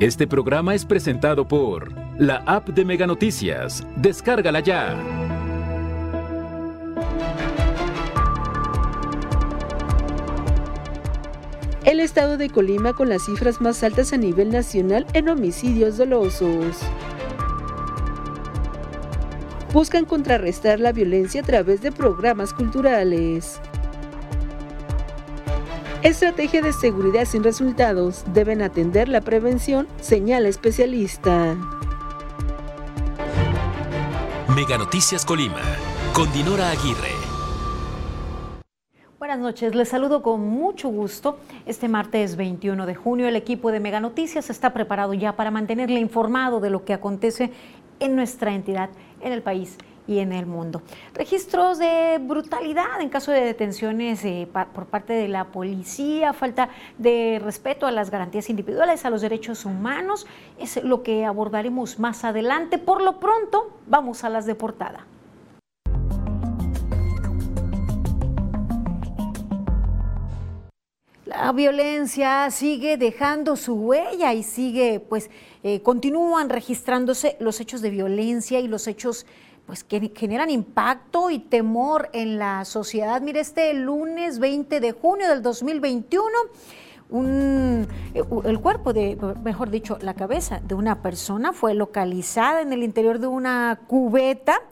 Este programa es presentado por la app de Mega Noticias. Descárgala ya. El estado de Colima con las cifras más altas a nivel nacional en homicidios dolosos buscan contrarrestar la violencia a través de programas culturales. Estrategia de seguridad sin resultados. Deben atender la prevención, señala especialista. Mega Noticias Colima, con Dinora Aguirre. Buenas noches, les saludo con mucho gusto. Este martes 21 de junio el equipo de Mega Noticias está preparado ya para mantenerle informado de lo que acontece en nuestra entidad, en el país y en el mundo. Registros de brutalidad en caso de detenciones eh, por parte de la policía, falta de respeto a las garantías individuales, a los derechos humanos, es lo que abordaremos más adelante. Por lo pronto, vamos a las de portada. La violencia sigue dejando su huella y sigue, pues, eh, continúan registrándose los hechos de violencia y los hechos pues que generan impacto y temor en la sociedad. Mire, este lunes 20 de junio del 2021, un, eh, el cuerpo de, mejor dicho, la cabeza de una persona fue localizada en el interior de una cubeta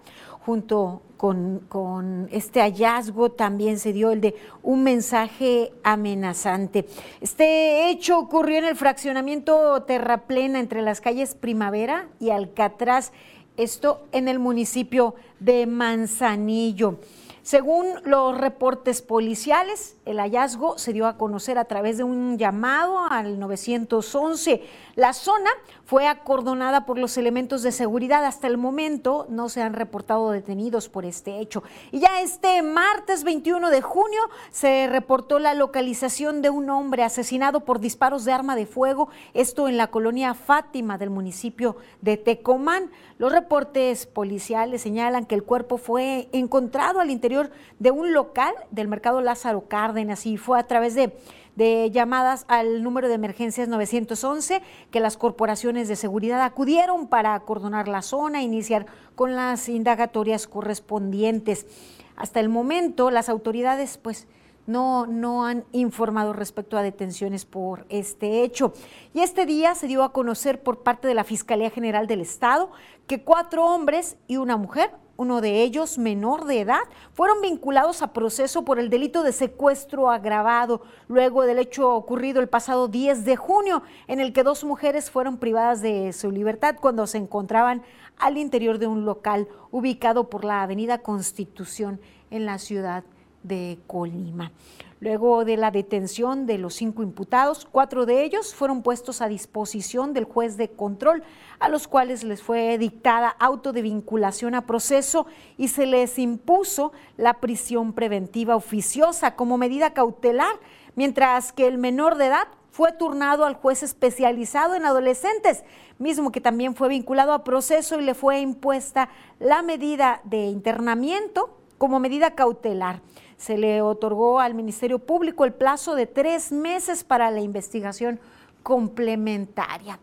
junto con, con, este hallazgo también se dio el de un mensaje amenazante. Este hecho ocurrió en el fraccionamiento Terraplena entre las calles Primavera y Alcatraz esto en el municipio de Manzanillo. Según los reportes policiales, el hallazgo se dio a conocer a través de un llamado al 911. La zona fue acordonada por los elementos de seguridad. Hasta el momento no se han reportado detenidos por este hecho. Y ya este martes 21 de junio se reportó la localización de un hombre asesinado por disparos de arma de fuego, esto en la colonia Fátima del municipio de Tecomán. Los reportes policiales señalan que el cuerpo fue encontrado al interior de un local del mercado Lázaro Cárdenas y fue a través de de llamadas al número de emergencias 911 que las corporaciones de seguridad acudieron para acordonar la zona e iniciar con las indagatorias correspondientes. Hasta el momento las autoridades pues no, no han informado respecto a detenciones por este hecho. Y este día se dio a conocer por parte de la Fiscalía General del Estado que cuatro hombres y una mujer uno de ellos menor de edad, fueron vinculados a proceso por el delito de secuestro agravado, luego del hecho ocurrido el pasado 10 de junio, en el que dos mujeres fueron privadas de su libertad cuando se encontraban al interior de un local ubicado por la Avenida Constitución en la ciudad de Colima. Luego de la detención de los cinco imputados, cuatro de ellos fueron puestos a disposición del juez de control, a los cuales les fue dictada auto de vinculación a proceso y se les impuso la prisión preventiva oficiosa como medida cautelar, mientras que el menor de edad fue turnado al juez especializado en adolescentes, mismo que también fue vinculado a proceso y le fue impuesta la medida de internamiento como medida cautelar se le otorgó al Ministerio Público el plazo de tres meses para la investigación complementaria.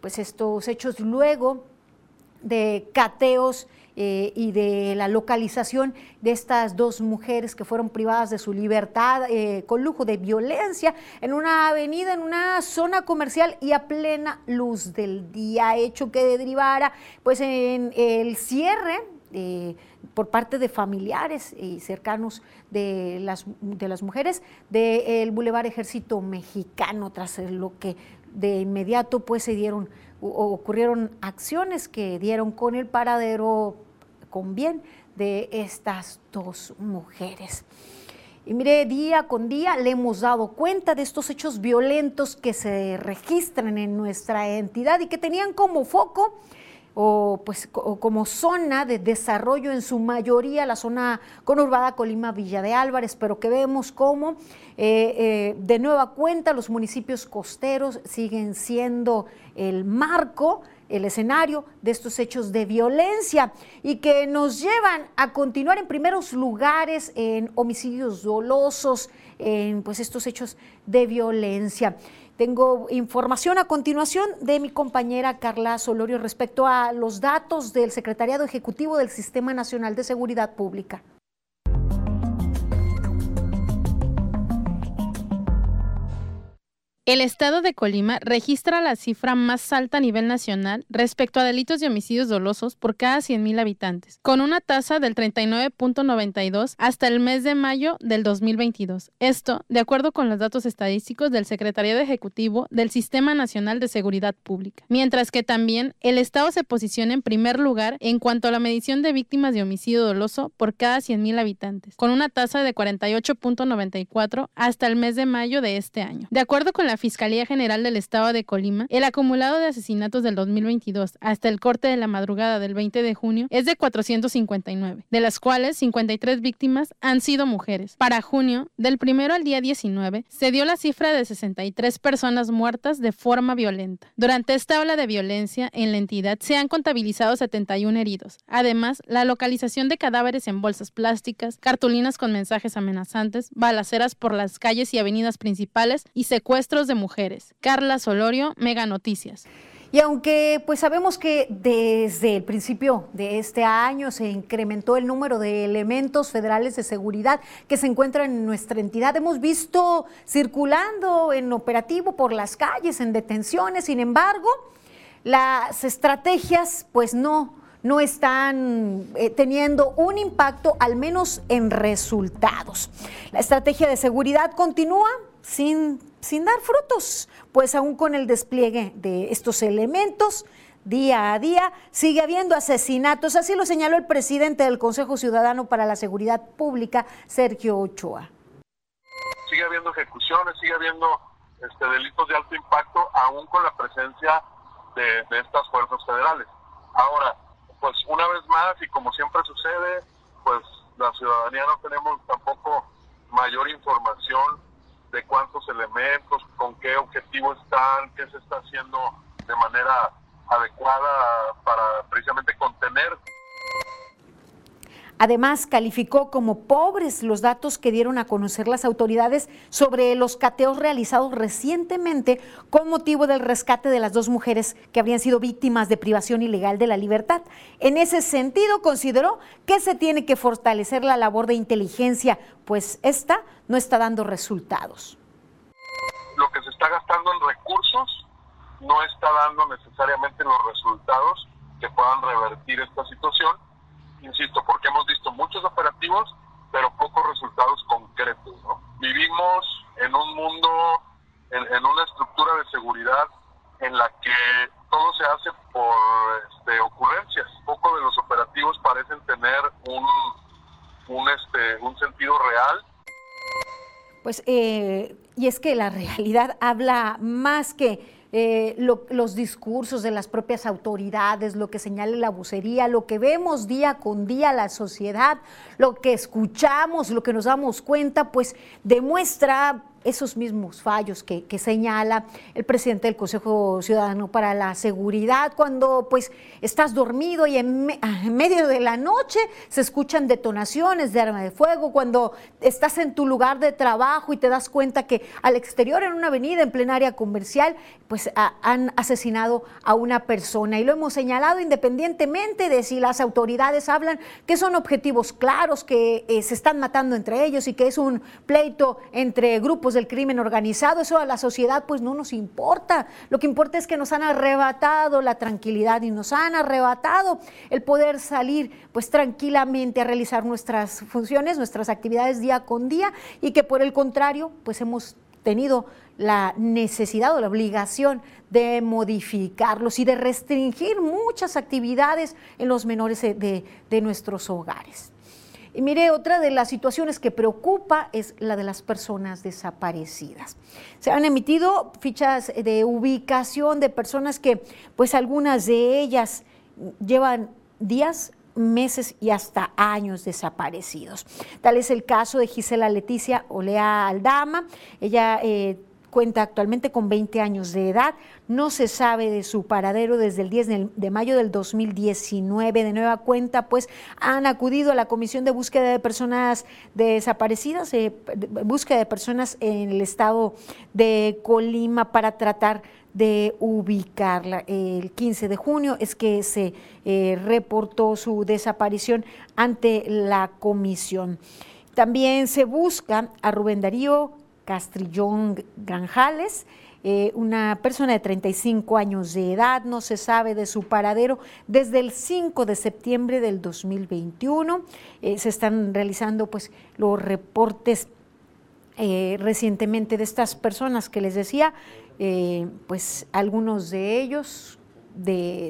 Pues estos hechos luego de cateos eh, y de la localización de estas dos mujeres que fueron privadas de su libertad eh, con lujo de violencia en una avenida, en una zona comercial y a plena luz del día, hecho que derivara pues en el cierre por parte de familiares y cercanos de las, de las mujeres del Boulevard Ejército Mexicano, tras lo que de inmediato pues se dieron, ocurrieron acciones que dieron con el paradero con bien de estas dos mujeres. Y mire, día con día le hemos dado cuenta de estos hechos violentos que se registran en nuestra entidad y que tenían como foco o, pues, como zona de desarrollo en su mayoría, la zona conurbada Colima Villa de Álvarez, pero que vemos cómo eh, eh, de nueva cuenta los municipios costeros siguen siendo el marco el escenario de estos hechos de violencia y que nos llevan a continuar en primeros lugares en homicidios dolosos, en pues estos hechos de violencia. Tengo información a continuación de mi compañera Carla Solorio respecto a los datos del Secretariado Ejecutivo del Sistema Nacional de Seguridad Pública. El estado de Colima registra la cifra más alta a nivel nacional respecto a delitos de homicidios dolosos por cada 100.000 habitantes, con una tasa del 39.92 hasta el mes de mayo del 2022. Esto, de acuerdo con los datos estadísticos del Secretariado Ejecutivo del Sistema Nacional de Seguridad Pública. Mientras que también el estado se posiciona en primer lugar en cuanto a la medición de víctimas de homicidio doloso por cada 100.000 habitantes, con una tasa de 48.94 hasta el mes de mayo de este año. De acuerdo con la Fiscalía General del Estado de Colima, el acumulado de asesinatos del 2022 hasta el corte de la madrugada del 20 de junio es de 459, de las cuales 53 víctimas han sido mujeres. Para junio, del primero al día 19, se dio la cifra de 63 personas muertas de forma violenta. Durante esta ola de violencia en la entidad se han contabilizado 71 heridos. Además, la localización de cadáveres en bolsas plásticas, cartulinas con mensajes amenazantes, balaceras por las calles y avenidas principales y secuestros de mujeres. Carla Solorio, Mega Noticias. Y aunque pues sabemos que desde el principio de este año se incrementó el número de elementos federales de seguridad que se encuentran en nuestra entidad, hemos visto circulando en operativo por las calles, en detenciones, sin embargo, las estrategias pues no no están eh, teniendo un impacto, al menos en resultados. La estrategia de seguridad continúa sin, sin dar frutos, pues aún con el despliegue de estos elementos, día a día sigue habiendo asesinatos, así lo señaló el presidente del Consejo Ciudadano para la Seguridad Pública, Sergio Ochoa. Sigue habiendo ejecuciones, sigue habiendo este, delitos de alto impacto, aún con la presencia de, de estas fuerzas federales. Ahora, pues una vez más, y como siempre sucede, pues la ciudadanía no tenemos tampoco mayor información de cuántos elementos, con qué objetivo están, qué se está haciendo de manera adecuada para precisamente contener Además, calificó como pobres los datos que dieron a conocer las autoridades sobre los cateos realizados recientemente con motivo del rescate de las dos mujeres que habrían sido víctimas de privación ilegal de la libertad. En ese sentido, consideró que se tiene que fortalecer la labor de inteligencia, pues esta no está dando resultados. Lo que se está gastando en recursos no está dando necesariamente los resultados que puedan revertir esta situación insisto, porque hemos visto muchos operativos, pero pocos resultados concretos. Vivimos en un mundo, en, una estructura de seguridad en la que todo se hace por este, ocurrencias. Poco de los operativos parecen tener un, un, este, un sentido real. Pues, eh, y es que la realidad habla más que eh, los discursos de las propias autoridades, lo que señala la bucería, lo que vemos día con día la sociedad, lo que escuchamos, lo que nos damos cuenta, pues demuestra esos mismos fallos que, señala el presidente del Consejo Ciudadano para la Seguridad, cuando pues estás dormido y en, medio de la noche se escuchan detonaciones de arma de fuego, cuando estás en tu lugar de trabajo y te das cuenta que al exterior en una avenida en plenaria comercial pues han asesinado a una persona. Y lo hemos señalado independientemente de si las autoridades hablan que son objetivos claros, que eh, se están matando entre ellos y que es un pleito entre grupos del crimen organizado, eso a la sociedad pues no nos importa. Lo que importa es que nos han arrebatado la tranquilidad y nos han arrebatado el poder salir pues tranquilamente a realizar nuestras funciones, nuestras actividades día con día y que por el contrario pues hemos tenido la necesidad o la obligación de modificarlos y de restringir muchas actividades en los menores de, de nuestros hogares. Y mire, otra de las situaciones que preocupa es la de las personas desaparecidas. Se han emitido fichas de ubicación de personas que, pues algunas de ellas llevan días, meses y hasta años desaparecidos. Tal es el caso de Gisela Leticia Olea Aldama. Ella eh, cuenta actualmente con 20 años de edad. No se sabe de su paradero desde el 10 de mayo del 2019. De nueva cuenta, pues han acudido a la Comisión de Búsqueda de Personas Desaparecidas, eh, búsqueda de personas en el estado de Colima para tratar de ubicarla. El 15 de junio es que se eh, reportó su desaparición ante la comisión. También se busca a Rubén Darío Castrillón Granjales, eh, una persona de 35 años de edad, no se sabe de su paradero desde el 5 de septiembre del 2021. Eh, se están realizando pues los reportes recientemente de estas personas que les decía, eh, pues algunos de ellos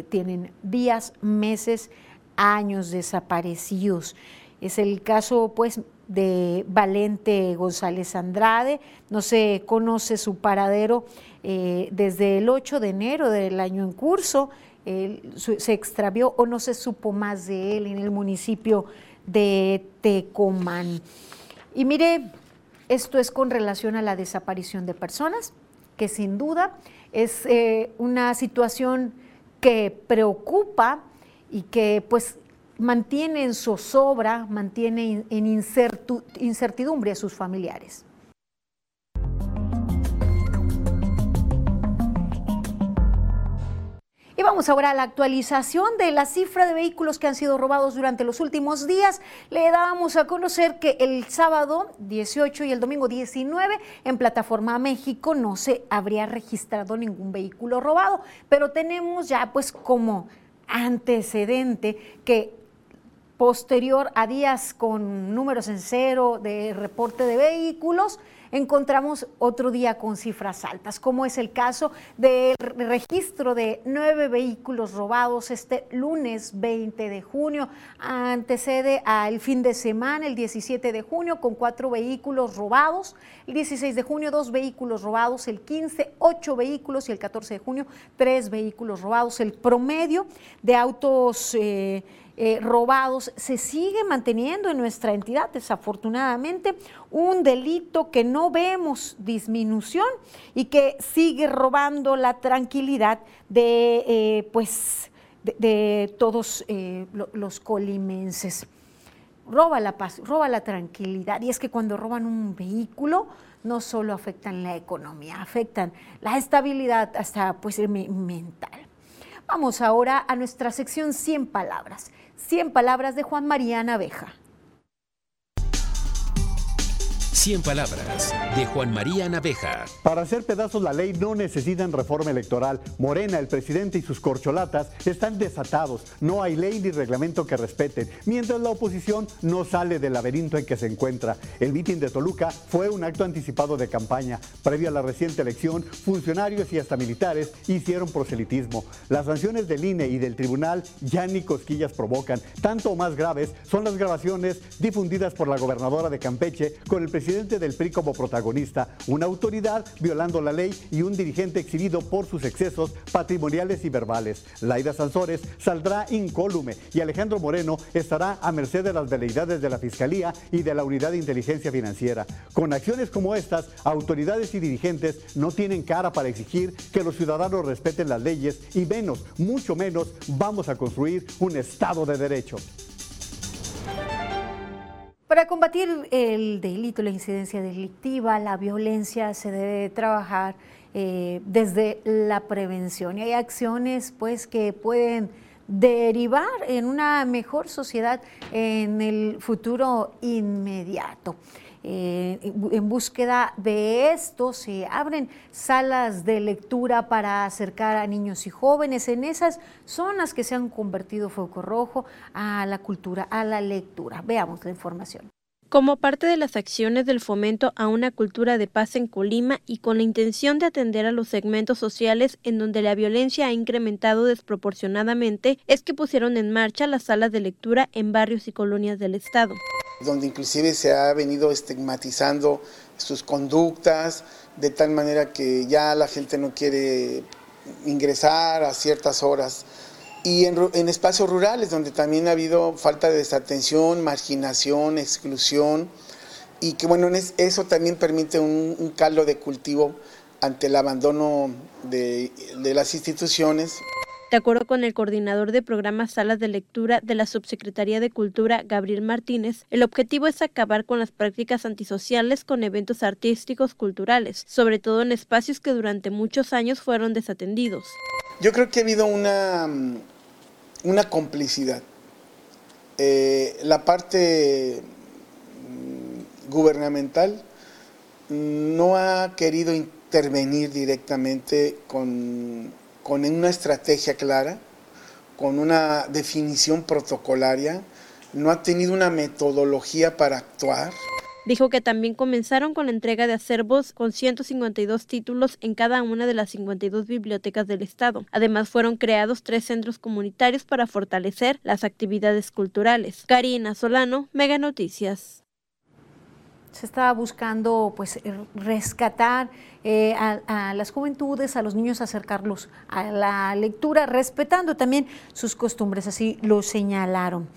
tienen días, meses, años desaparecidos. Es el caso pues de Valente González Andrade, no se conoce su paradero eh, desde el 8 de enero del año en curso, se extravió o no se supo más de él en el municipio de Tecomán. Y mire, esto es con relación a la desaparición de personas que sin duda es eh, una situación que preocupa y que pues mantiene en zozobra, mantiene en incertidumbre a sus familiares. Y vamos ahora a la actualización de la cifra de vehículos que han sido robados durante los últimos días. Le damos a conocer que el sábado 18 y el domingo 19 en Plataforma México no se habría registrado ningún vehículo robado, pero tenemos ya pues como antecedente que posterior a días con números en cero de reporte de vehículos, encontramos otro día con cifras altas, como es el caso del registro de nueve vehículos robados este lunes 20 de junio. Antecede al fin de semana, el 17 de junio, con cuatro vehículos robados. El 16 de junio, dos vehículos robados. El 15, ocho vehículos. Y el 14 de junio, tres vehículos robados. El promedio de autos... Eh, eh, robados se sigue manteniendo en nuestra entidad, desafortunadamente, un delito que no vemos disminución y que sigue robando la tranquilidad de, eh, pues, de, todos eh, los colimenses. Roba la paz, roba la tranquilidad. Y es que cuando roban un vehículo, no solo afectan la economía, afectan la estabilidad hasta pues mental. Vamos ahora a nuestra sección 100 palabras. 100 palabras de Juan María Naveja. 100 palabras de Juan María Naveja. Para hacer pedazos la ley no necesitan reforma electoral. Morena, el presidente y sus corcholatas están desatados. No hay ley ni reglamento que respeten, mientras la oposición no sale del laberinto en que se encuentra. El mitin de Toluca fue un acto anticipado de campaña. Previo a la reciente elección, funcionarios y hasta militares hicieron proselitismo. Las sanciones del INE y del tribunal ya ni cosquillas provocan. Tanto más graves son las grabaciones difundidas por la gobernadora de Campeche con el presidente del PRI como protagonista, una autoridad violando la ley y un dirigente exhibido por sus excesos patrimoniales y verbales. Laida Sansores saldrá incólume y Alejandro Moreno estará a merced de las veleidades de la Fiscalía y de la Unidad de Inteligencia Financiera. Con acciones como estas, autoridades y dirigentes no tienen cara para exigir que los ciudadanos respeten las leyes y menos, mucho menos, vamos a construir un Estado de Derecho. Para combatir el delito, la incidencia delictiva, la violencia, se debe trabajar eh, desde la prevención. Y hay acciones pues, que pueden derivar en una mejor sociedad en el futuro inmediato. Eh, en búsqueda de esto se abren salas de lectura para acercar a niños y jóvenes en esas zonas que se han convertido foco rojo a la cultura, a la lectura. Veamos la información como parte de las acciones del fomento a una cultura de paz en Colima y con la intención de atender a los segmentos sociales en donde la violencia ha incrementado desproporcionadamente, es que pusieron en marcha las salas de lectura en barrios y colonias del Estado. Donde inclusive se ha venido estigmatizando sus conductas, de tal manera que ya la gente no quiere ingresar a ciertas horas y en, espacios rurales donde también ha habido falta de desatención, marginación, exclusión y que bueno, eso también permite un, caldo de cultivo ante el abandono de, de las instituciones. De acuerdo con el coordinador de programas Salas de Lectura de la Subsecretaría de Cultura, Gabriel Martínez, el objetivo es acabar con las prácticas antisociales con eventos artísticos culturales, sobre todo en espacios que durante muchos años fueron desatendidos. Yo creo que ha habido una, una complicidad. Eh, la parte mm, gubernamental no ha querido intervenir directamente con con una estrategia clara, con una definición protocolaria, no ha tenido una metodología para actuar. Dijo que también comenzaron con la entrega de acervos con 152 títulos en cada una de las 52 bibliotecas del Estado. Además, fueron creados tres centros comunitarios para fortalecer las actividades culturales. Karina Solano, Mega Noticias se estaba buscando pues rescatar eh, a, las juventudes, a los niños, acercarlos a la lectura, respetando también sus costumbres, así lo señalaron.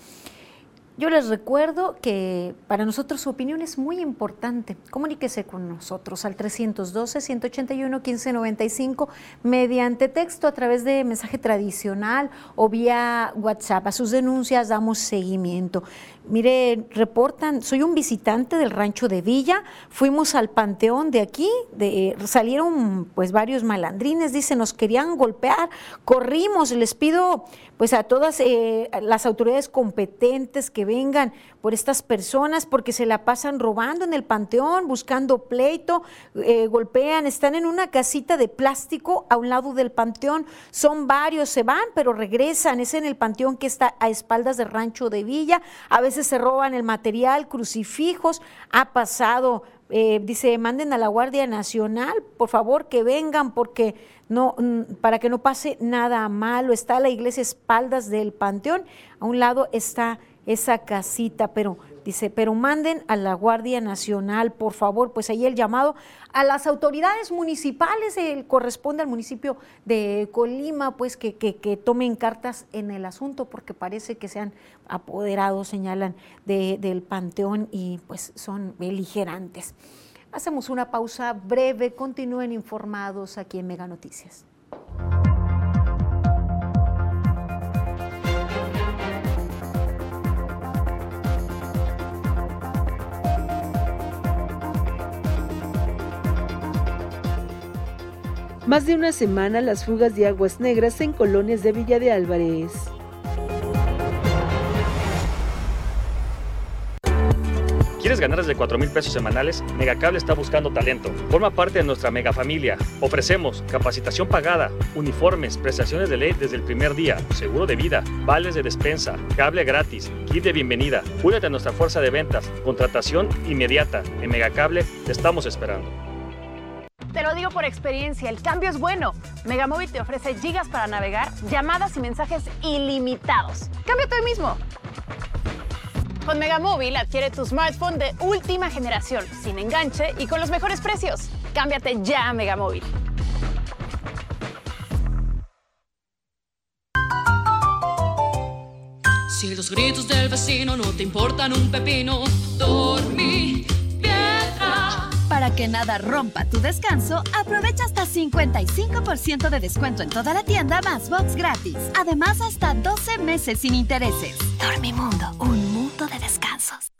Yo les recuerdo que para nosotros su opinión es muy importante. Comuníquese con nosotros al 312-181-1595 mediante texto a través de mensaje tradicional o vía WhatsApp. A sus denuncias damos seguimiento. Mire, reportan, soy un visitante del rancho de Villa, fuimos al panteón de aquí, de, salieron pues varios malandrines, dice, nos querían golpear, corrimos, les pido pues a todas eh, las autoridades competentes que vengan por estas personas porque se la pasan robando en el panteón, buscando pleito, eh, golpean, están en una casita de plástico a un lado del panteón, son varios, se van pero regresan, es en el panteón que está a espaldas del rancho de Villa, a veces se roban el material, crucifijos, ha pasado, eh, dice, manden a la Guardia Nacional, por favor, que vengan, porque no, mm, para que no pase nada malo. Está la iglesia espaldas del panteón, a un lado está esa casita, pero Dice, pero manden a la Guardia Nacional, por favor, pues ahí el llamado a las autoridades municipales, el, corresponde al municipio de Colima, pues que, tomen cartas en el asunto, porque parece que se han apoderado, señalan, del panteón y pues son beligerantes. Hacemos una pausa breve, continúen informados aquí en Mega Noticias. Más de una semana las fugas de aguas negras en colonias de Villa de Álvarez. ¿Quieres ganar desde 4 mil pesos semanales? Megacable está buscando talento. Forma parte de nuestra mega familia. Ofrecemos capacitación pagada, uniformes, prestaciones de ley desde el primer día, seguro de vida, vales de despensa, cable gratis, kit de bienvenida. Únete a nuestra fuerza de ventas, contratación inmediata. En Megacable te estamos esperando. Te lo digo por experiencia, el cambio es bueno. Megamóvil te ofrece gigas para navegar, llamadas y mensajes ilimitados. Cámbiate hoy mismo. Con Megamóvil adquiere tu smartphone de última generación, sin enganche y con los mejores precios. Cámbiate ya a Megamóvil. Si los gritos del vecino no te importan un pepino, dormí para que nada rompa tu descanso, aprovecha hasta 55% de descuento en toda la tienda más box gratis. Además, hasta 12 meses sin intereses. Dormimundo, un mundo de descansos.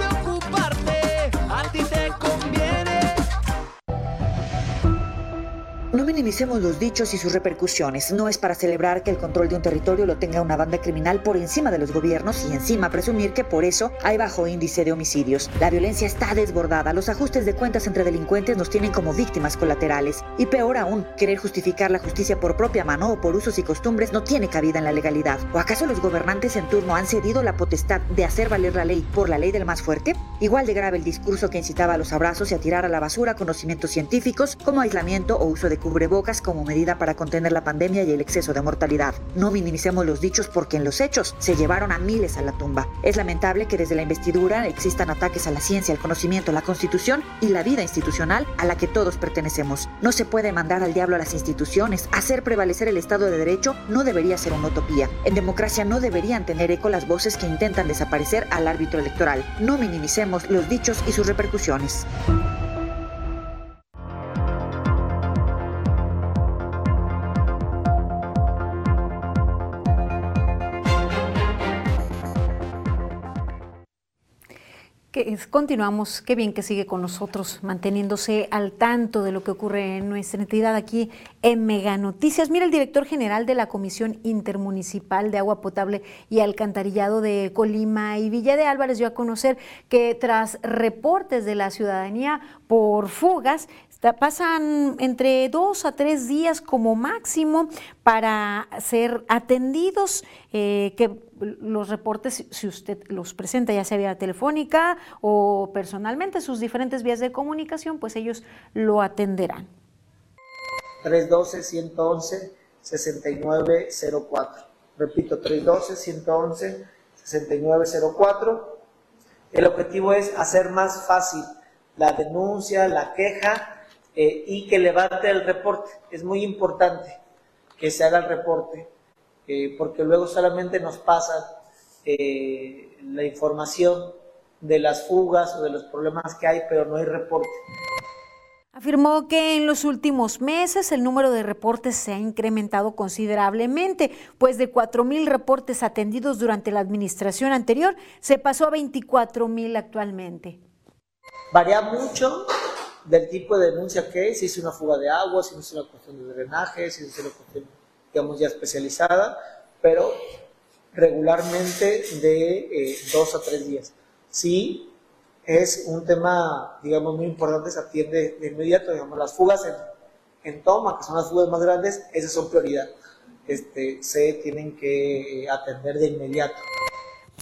No minimicemos los dichos y sus repercusiones. No es para celebrar que el control de un territorio lo tenga una banda criminal por encima de los gobiernos y encima presumir que por eso hay bajo índice de homicidios. La violencia está desbordada. Los ajustes de cuentas entre delincuentes nos tienen como víctimas colaterales. Y peor aún, querer justificar la justicia por propia mano o por usos y costumbres no tiene cabida en la legalidad. ¿O acaso los gobernantes en turno han cedido la potestad de hacer valer la ley por la ley del más fuerte? Igual de grave el discurso que incitaba a los abrazos y a tirar a la basura conocimientos científicos como aislamiento o uso de cubrebocas como medida para contener la pandemia y el exceso de mortalidad. No minimicemos los dichos porque en los hechos se llevaron a miles a la tumba. Es lamentable que desde la investidura existan ataques a la ciencia, al conocimiento, la constitución y la vida institucional a la que todos pertenecemos. No se puede mandar al diablo a las instituciones. Hacer prevalecer el Estado de Derecho no debería ser una utopía. En democracia no deberían tener eco las voces que intentan desaparecer al árbitro electoral. No minimicemos los dichos y sus repercusiones. Continuamos, qué bien que sigue con nosotros, manteniéndose al tanto de lo que ocurre en nuestra entidad aquí en Mega Noticias. Mira, el director general de la Comisión Intermunicipal de Agua Potable y Alcantarillado de Colima y Villa de Álvarez dio a conocer que tras reportes de la ciudadanía por fugas, pasan entre dos a tres días como máximo para ser atendidos, eh, que los reportes, si usted los presenta ya sea vía telefónica o personalmente, sus diferentes vías de comunicación, pues ellos lo atenderán. 312-111-6904. Repito, 312-111-6904. El objetivo es hacer más fácil la denuncia, la queja eh, y que levante el reporte. Es muy importante que se haga el reporte, eh, porque luego solamente nos pasa eh, la información de las fugas o de los problemas que hay, pero no hay reporte. Afirmó que en los últimos meses el número de reportes se ha incrementado considerablemente, pues de 4 mil reportes atendidos durante la administración anterior se pasó a 24 mil actualmente. Varía mucho del tipo de denuncia que es, si es una fuga de agua, si es una cuestión de drenaje, si es una cuestión, digamos, ya especializada, pero regularmente de eh, dos a tres días. Si es un tema, digamos, muy importante, se atiende de inmediato, digamos, las fugas en, en toma, que son las fugas más grandes, esas son prioridad. Este, se tienen que atender de inmediato.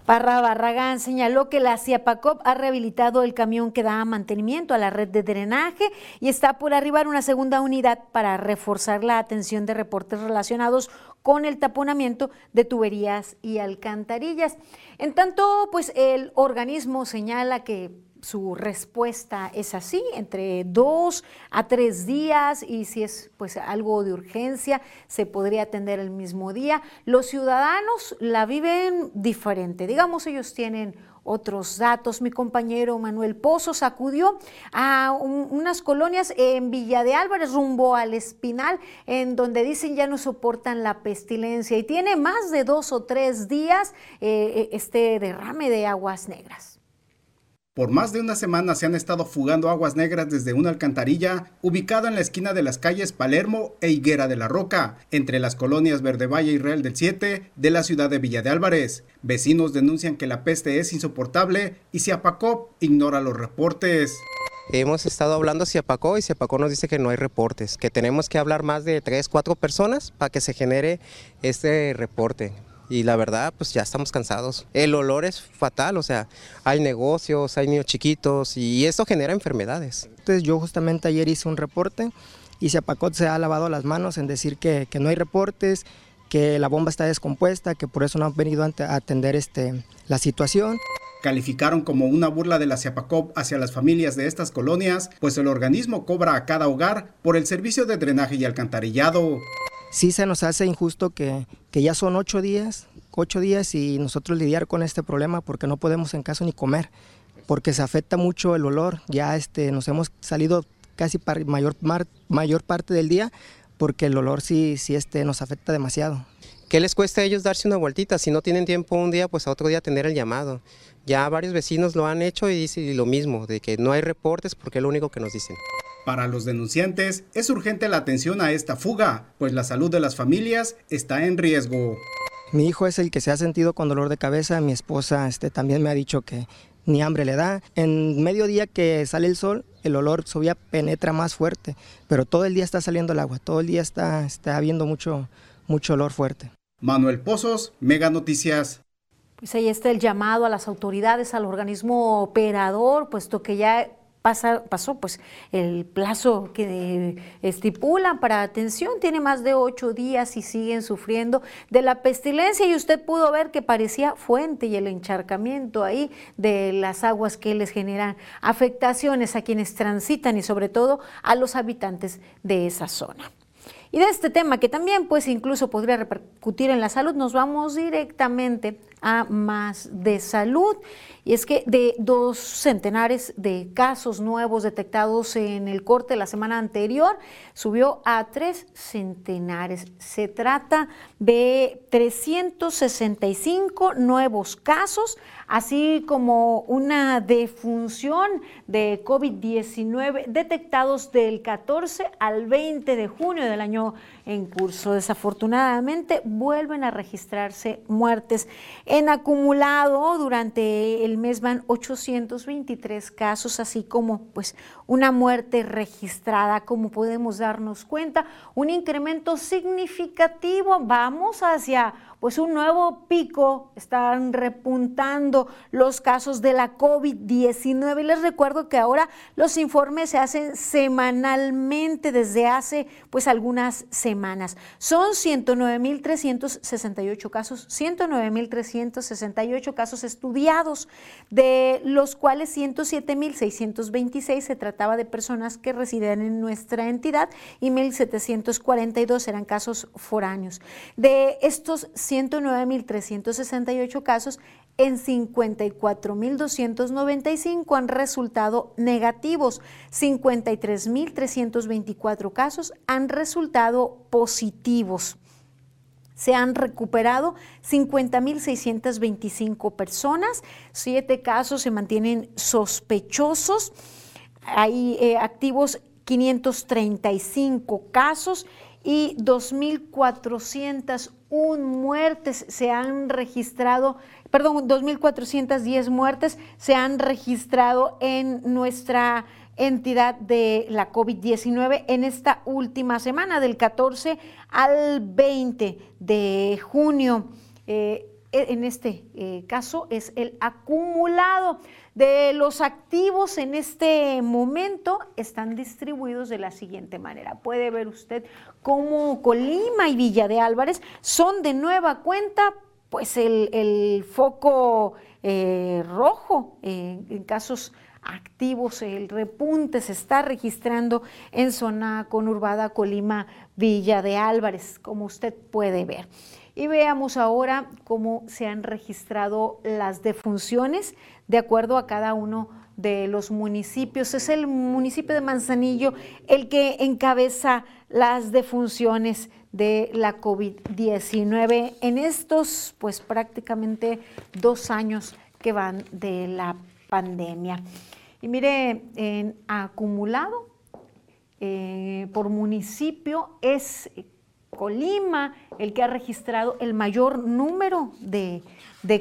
Parra Barragán señaló que la CIAPACOP ha rehabilitado el camión que da mantenimiento a la red de drenaje y está por arribar una segunda unidad para reforzar la atención de reportes relacionados con el taponamiento de tuberías y alcantarillas. En tanto, pues el organismo señala que su respuesta es así, entre dos a tres días y si es pues algo de urgencia se podría atender el mismo día. Los ciudadanos la viven diferente, digamos ellos tienen otros datos. Mi compañero Manuel Pozos acudió a unas colonias en Villa de Álvarez, rumbo al Espinal, en donde dicen ya no soportan la pestilencia y tiene más de dos o tres días eh, este derrame de aguas negras. Por más de una semana se han estado fugando aguas negras desde una alcantarilla ubicada en la esquina de las calles Palermo e Higuera de la Roca, entre las colonias Verde Valle y Real del 7 de la ciudad de Villa de Álvarez. Vecinos denuncian que la peste es insoportable y Ciapacop ignora los reportes. Hemos estado hablando a Ciapacó y Ciapacó nos dice que no hay reportes, que tenemos que hablar más de 3, 4 personas para que se genere este reporte y la verdad pues ya estamos cansados. El olor es fatal, o sea, hay negocios, hay niños chiquitos y eso genera enfermedades. Entonces yo justamente ayer hice un reporte y Ciapacot se ha lavado las manos en decir que, que, no hay reportes, que la bomba está descompuesta, que por eso no han venido a atender este, la situación. Calificaron como una burla de la Ciapacop hacia las familias de estas colonias, pues el organismo cobra a cada hogar por el servicio de drenaje y alcantarillado sí se nos hace injusto que, que, ya son ocho días, ocho días y nosotros lidiar con este problema porque no podemos en caso ni comer, porque se afecta mucho el olor. Ya este, nos hemos salido casi mayor, mayor parte del día porque el olor sí, sí este, nos afecta demasiado. ¿Qué les cuesta a ellos darse una vueltita? Si no tienen tiempo un día, pues a otro día tener el llamado. Ya varios vecinos lo han hecho y dicen lo mismo, de que no hay reportes porque es lo único que nos dicen. Para los denunciantes es urgente la atención a esta fuga, pues la salud de las familias está en riesgo. Mi hijo es el que se ha sentido con dolor de cabeza, mi esposa este, también me ha dicho que ni hambre le da. En mediodía que sale el sol, el olor subía penetra más fuerte, pero todo el día está saliendo el agua, todo el día está, está habiendo mucho, mucho olor fuerte. Manuel Pozos, Mega Noticias. Pues ahí está el llamado a las autoridades, al organismo operador, puesto que ya pasa, pasó pues el plazo que estipulan para atención, tiene más de ocho días y siguen sufriendo de la pestilencia y usted pudo ver que parecía fuente y el encharcamiento ahí de las aguas que les generan afectaciones a quienes transitan y sobre todo a los habitantes de esa zona. Y de este tema que también pues incluso podría repercutir en la salud, nos vamos directamente a más de salud. Y es que de dos centenares de casos nuevos detectados en el corte la semana anterior, subió a tres centenares. Se trata de 365 nuevos casos, así como una defunción de COVID-19 detectados del 14 al 20 de junio del año en curso. Desafortunadamente vuelven a registrarse muertes. En acumulado durante el mes van 823 casos, así como pues una muerte registrada, como podemos darnos cuenta, un incremento significativo. Vamos hacia pues un nuevo pico, están repuntando los casos de la COVID-19. Les recuerdo que ahora los informes se hacen semanalmente desde hace pues algunas semanas. Son 109.368 casos, 109.368 casos estudiados, de los cuales 107.626 se trataba de personas que residían en nuestra entidad y 1.742 eran casos foráneos. De estos 109.368 casos, en 54.295 han resultado negativos, 53.324 casos han resultado positivos. Se han recuperado 50.625 personas, siete casos se mantienen sospechosos, hay eh, activos 535 casos y 2.401 muertes se han registrado, perdón, 2.410 muertes se han registrado en nuestra entidad de la COVID-19 en esta última semana, del 14 al 20 de junio. Eh, en este eh, caso es el acumulado de los activos en este momento están distribuidos de la siguiente manera. Puede ver usted cómo Colima y Villa de Álvarez son de nueva cuenta pues el, foco eh, rojo en casos activos, el repunte se está registrando en zona conurbada Colima, Villa de Álvarez, como usted puede ver. Y veamos ahora cómo se han registrado las defunciones de acuerdo a cada uno de los municipios. Es el municipio de Manzanillo el que encabeza las defunciones de la COVID-19 en estos, pues prácticamente dos años que van de la pandemia. Y mire, en acumulado eh, por municipio es Colima el que ha registrado el mayor número de,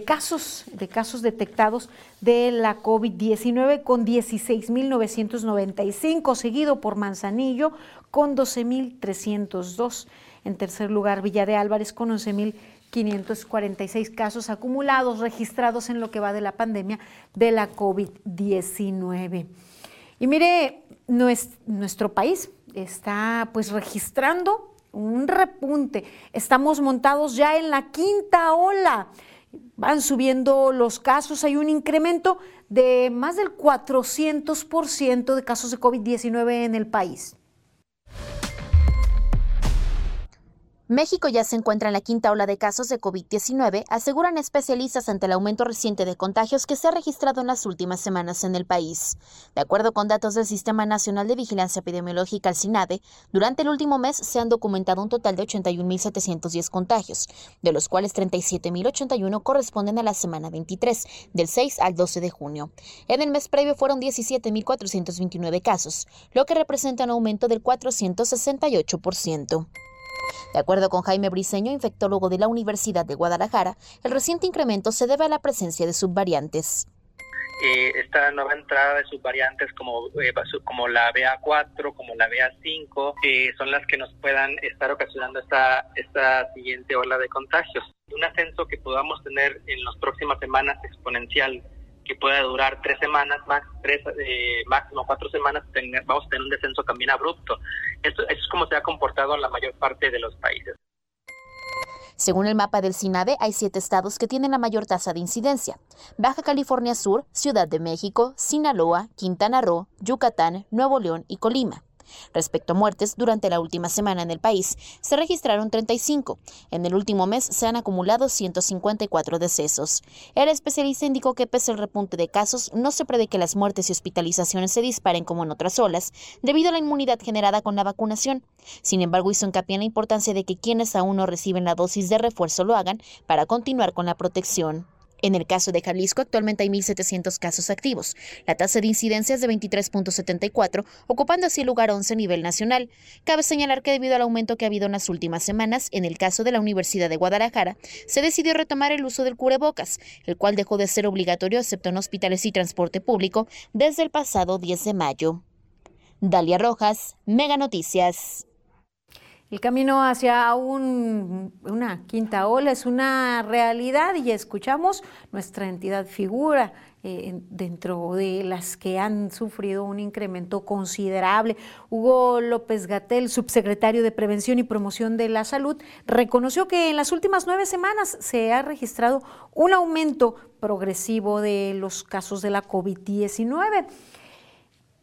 casos, de casos detectados de la COVID-19 con 16.995, seguido por Manzanillo con 12.302. En tercer lugar, Villa de Álvarez con 11.546 casos acumulados registrados en lo que va de la pandemia de la COVID-19. Y mire, nuestro país está pues registrando un repunte. Estamos montados ya en la quinta ola. Van subiendo los casos, hay un incremento de más del 400% de casos de COVID-19 en el país. México ya se encuentra en la quinta ola de casos de COVID-19, aseguran especialistas ante el aumento reciente de contagios que se ha registrado en las últimas semanas en el país. De acuerdo con datos del Sistema Nacional de Vigilancia Epidemiológica, el SINADE, durante el último mes se han documentado un total de 81.710 contagios, de los cuales 37.081 corresponden a la semana 23, del 6 al 12 de junio. En el mes previo fueron 17.429 casos, lo que representa un aumento del 468%. De acuerdo con Jaime Briceño, infectólogo de la Universidad de Guadalajara, el reciente incremento se debe a la presencia de subvariantes. Eh, esta nueva entrada de subvariantes como, eh, la BA4, como la BA5, eh, son las que nos puedan estar ocasionando esta siguiente ola de contagios. Un ascenso que podamos tener en las próximas semanas exponencial que pueda durar tres semanas, más tres, eh, máximo cuatro semanas, vamos a tener un descenso también abrupto. Esto, es como se ha comportado en la mayor parte de los países. Según el mapa del SINADE, hay siete estados que tienen la mayor tasa de incidencia. Baja California Sur, Ciudad de México, Sinaloa, Quintana Roo, Yucatán, Nuevo León y Colima. Respecto a muertes, durante la última semana en el país se registraron 35. En el último mes se han acumulado 154 decesos. El especialista indicó que pese al repunte de casos, no se prevé que las muertes y hospitalizaciones se disparen como en otras olas, debido a la inmunidad generada con la vacunación. Sin embargo, hizo hincapié en la importancia de que quienes aún no reciben la dosis de refuerzo lo hagan para continuar con la protección. En el caso de Jalisco, actualmente hay 1.700 casos activos. La tasa de incidencia es de 23.74, ocupando así el lugar 11 a nivel nacional. Cabe señalar que debido al aumento que ha habido en las últimas semanas, en el caso de la Universidad de Guadalajara, se decidió retomar el uso del cubrebocas, el cual dejó de ser obligatorio excepto en hospitales y transporte público desde el pasado 10 de mayo. Dalia Rojas, Mega Noticias. El camino hacia una quinta ola es una realidad y escuchamos nuestra entidad figura eh, dentro de las que han sufrido un incremento considerable. Hugo López Gatel, subsecretario de Prevención y Promoción de la Salud, reconoció que en las últimas nueve semanas se ha registrado un aumento progresivo de los casos de la COVID-19.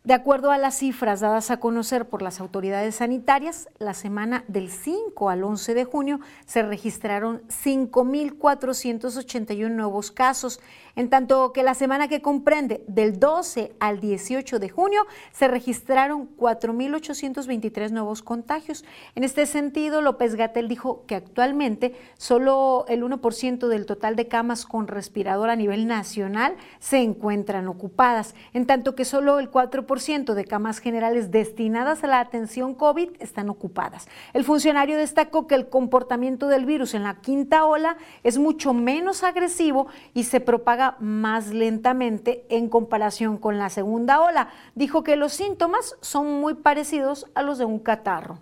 De acuerdo a las cifras dadas a conocer por las autoridades sanitarias, la semana del 5 al 11 de junio se registraron 5.481 nuevos casos en tanto que la semana que comprende del 12 al 18 de junio se registraron 4.823 nuevos contagios. En este sentido, López Gatel dijo que actualmente solo el 1% del total de camas con respirador a nivel nacional se encuentran ocupadas, en tanto que solo el 4% de camas generales destinadas a la atención COVID están ocupadas. El funcionario destacó que el comportamiento del virus en la quinta ola es mucho menos agresivo y se propaga más lentamente en comparación con la segunda ola. Dijo que los síntomas son muy parecidos a los de un catarro.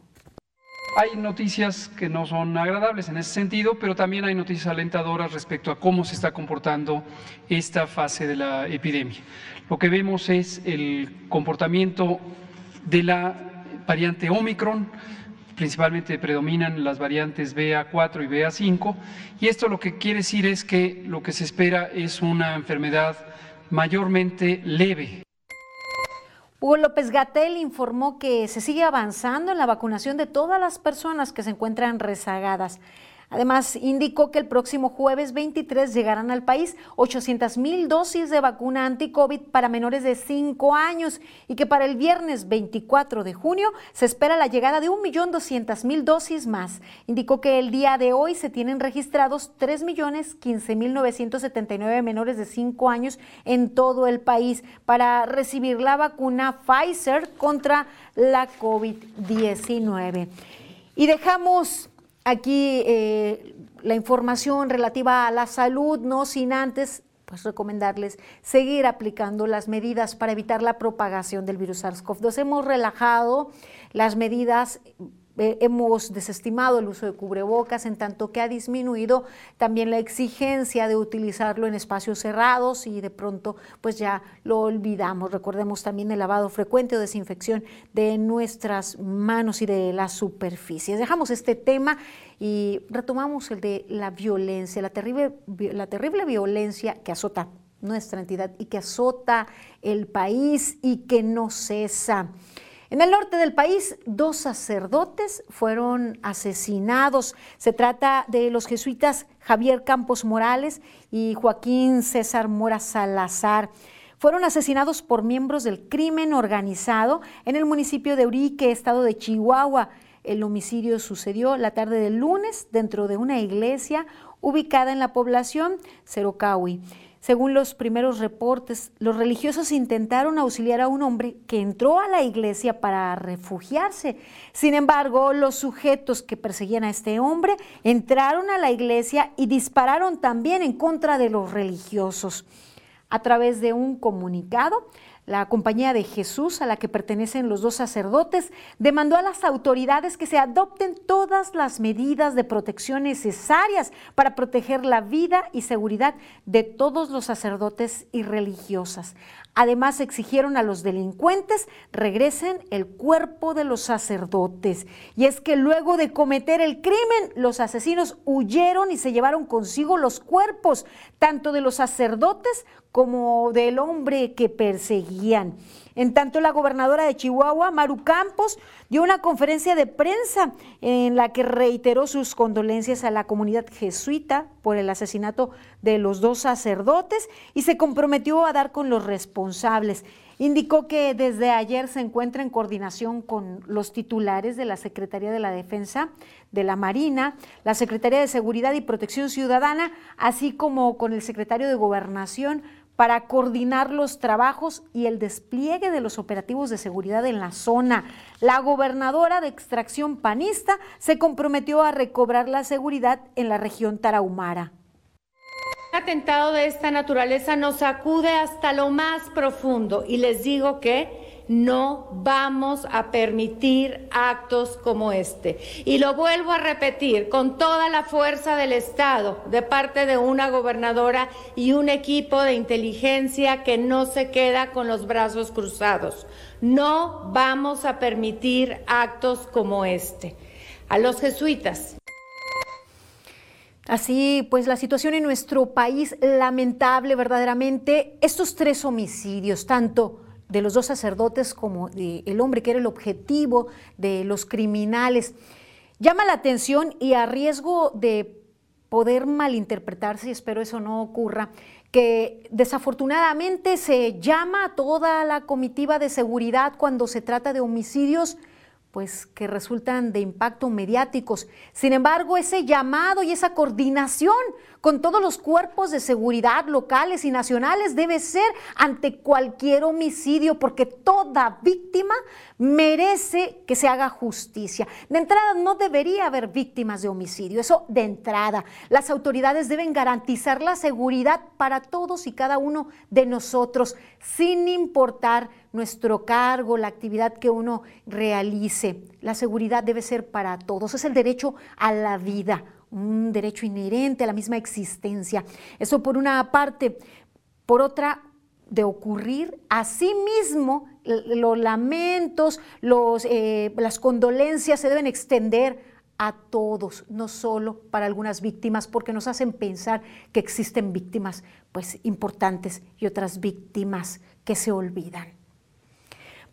Hay noticias que no son agradables en ese sentido, pero también hay noticias alentadoras respecto a cómo se está comportando esta fase de la epidemia. Lo que vemos es el comportamiento de la variante Omicron, principalmente predominan las variantes BA4 y BA5, y esto lo que quiere decir es que lo que se espera es una enfermedad mayormente leve. Hugo López Gatel informó que se sigue avanzando en la vacunación de todas las personas que se encuentran rezagadas. Además, indicó que el próximo jueves 23 llegarán al país 800 mil dosis de vacuna anti-COVID para menores de 5 años y que para el viernes 24 de junio se espera la llegada de 1.200.000 dosis más. Indicó que el día de hoy se tienen registrados 3.015.979 menores de 5 años en todo el país para recibir la vacuna Pfizer contra la COVID-19. Y dejamos aquí eh, la información relativa a la salud, no sin antes pues recomendarles seguir aplicando las medidas para evitar la propagación del virus SARS-CoV-2. Hemos relajado las medidas eh, hemos desestimado el uso de cubrebocas en tanto que ha disminuido también la exigencia de utilizarlo en espacios cerrados y de pronto pues ya lo olvidamos. Recordemos también el lavado frecuente o desinfección de nuestras manos y de las superficies. Dejamos este tema y retomamos el de la violencia, la terrible, la terrible violencia que azota nuestra entidad y que azota el país y que no cesa. En el norte del país, dos sacerdotes fueron asesinados. Se trata de los jesuitas Javier Campos Morales y Joaquín César Mora Salazar. Fueron asesinados por miembros del crimen organizado en el municipio de Urique, estado de Chihuahua. El homicidio sucedió la tarde del lunes dentro de una iglesia ubicada en la población Cerocahui. Según los primeros reportes, los religiosos intentaron auxiliar a un hombre que entró a la iglesia para refugiarse. Sin embargo, los sujetos que perseguían a este hombre entraron a la iglesia y dispararon también en contra de los religiosos. A través de un comunicado, la Compañía de Jesús, a la que pertenecen los dos sacerdotes, demandó a las autoridades que se adopten todas las medidas de protección necesarias para proteger la vida y seguridad de todos los sacerdotes y religiosas. Además, exigieron a los delincuentes regresen el cuerpo de los sacerdotes. Y es que luego de cometer el crimen, los asesinos huyeron y se llevaron consigo los cuerpos, tanto de los sacerdotes como del hombre que perseguían. En tanto, la gobernadora de Chihuahua, Maru Campos, dio una conferencia de prensa en la que reiteró sus condolencias a la comunidad jesuita por el asesinato de los dos sacerdotes y se comprometió a dar con los responsables. Indicó que desde ayer se encuentra en coordinación con los titulares de la Secretaría de la Defensa, de la Marina, la Secretaría de Seguridad y Protección Ciudadana, así como con el secretario de Gobernación para coordinar los trabajos y el despliegue de los operativos de seguridad en la zona. La gobernadora de extracción panista se comprometió a recobrar la seguridad en la región tarahumara. Un atentado de esta naturaleza nos sacude hasta lo más profundo y les digo que no vamos a permitir actos como este. Y lo vuelvo a repetir con toda la fuerza del Estado, de parte de una gobernadora y un equipo de inteligencia que no se queda con los brazos cruzados. No vamos a permitir actos como este. A los jesuitas. Así pues, la situación en nuestro país, lamentable verdaderamente, estos tres homicidios, tanto de los dos sacerdotes como del hombre que era el objetivo de los criminales. Llama la atención y a riesgo de poder malinterpretarse, y espero eso no ocurra, que desafortunadamente se llama a toda la comitiva de seguridad cuando se trata de homicidios pues que resultan de impacto mediáticos. Sin embargo, ese llamado y esa coordinación con todos los cuerpos de seguridad locales y nacionales debe ser ante cualquier homicidio, porque toda víctima merece que se haga justicia. De entrada, no debería haber víctimas de homicidio, eso de entrada. Las autoridades deben garantizar la seguridad para todos y cada uno de nosotros, sin importar nuestro cargo, la actividad que uno realice. La seguridad debe ser para todos, es el derecho a la vida un derecho inherente a la misma existencia. Eso por una parte. Por otra, de ocurrir, mismo los lamentos, los, eh, las condolencias se deben extender a todos, no solo para algunas víctimas, porque nos hacen pensar que existen víctimas pues, importantes y otras víctimas que se olvidan.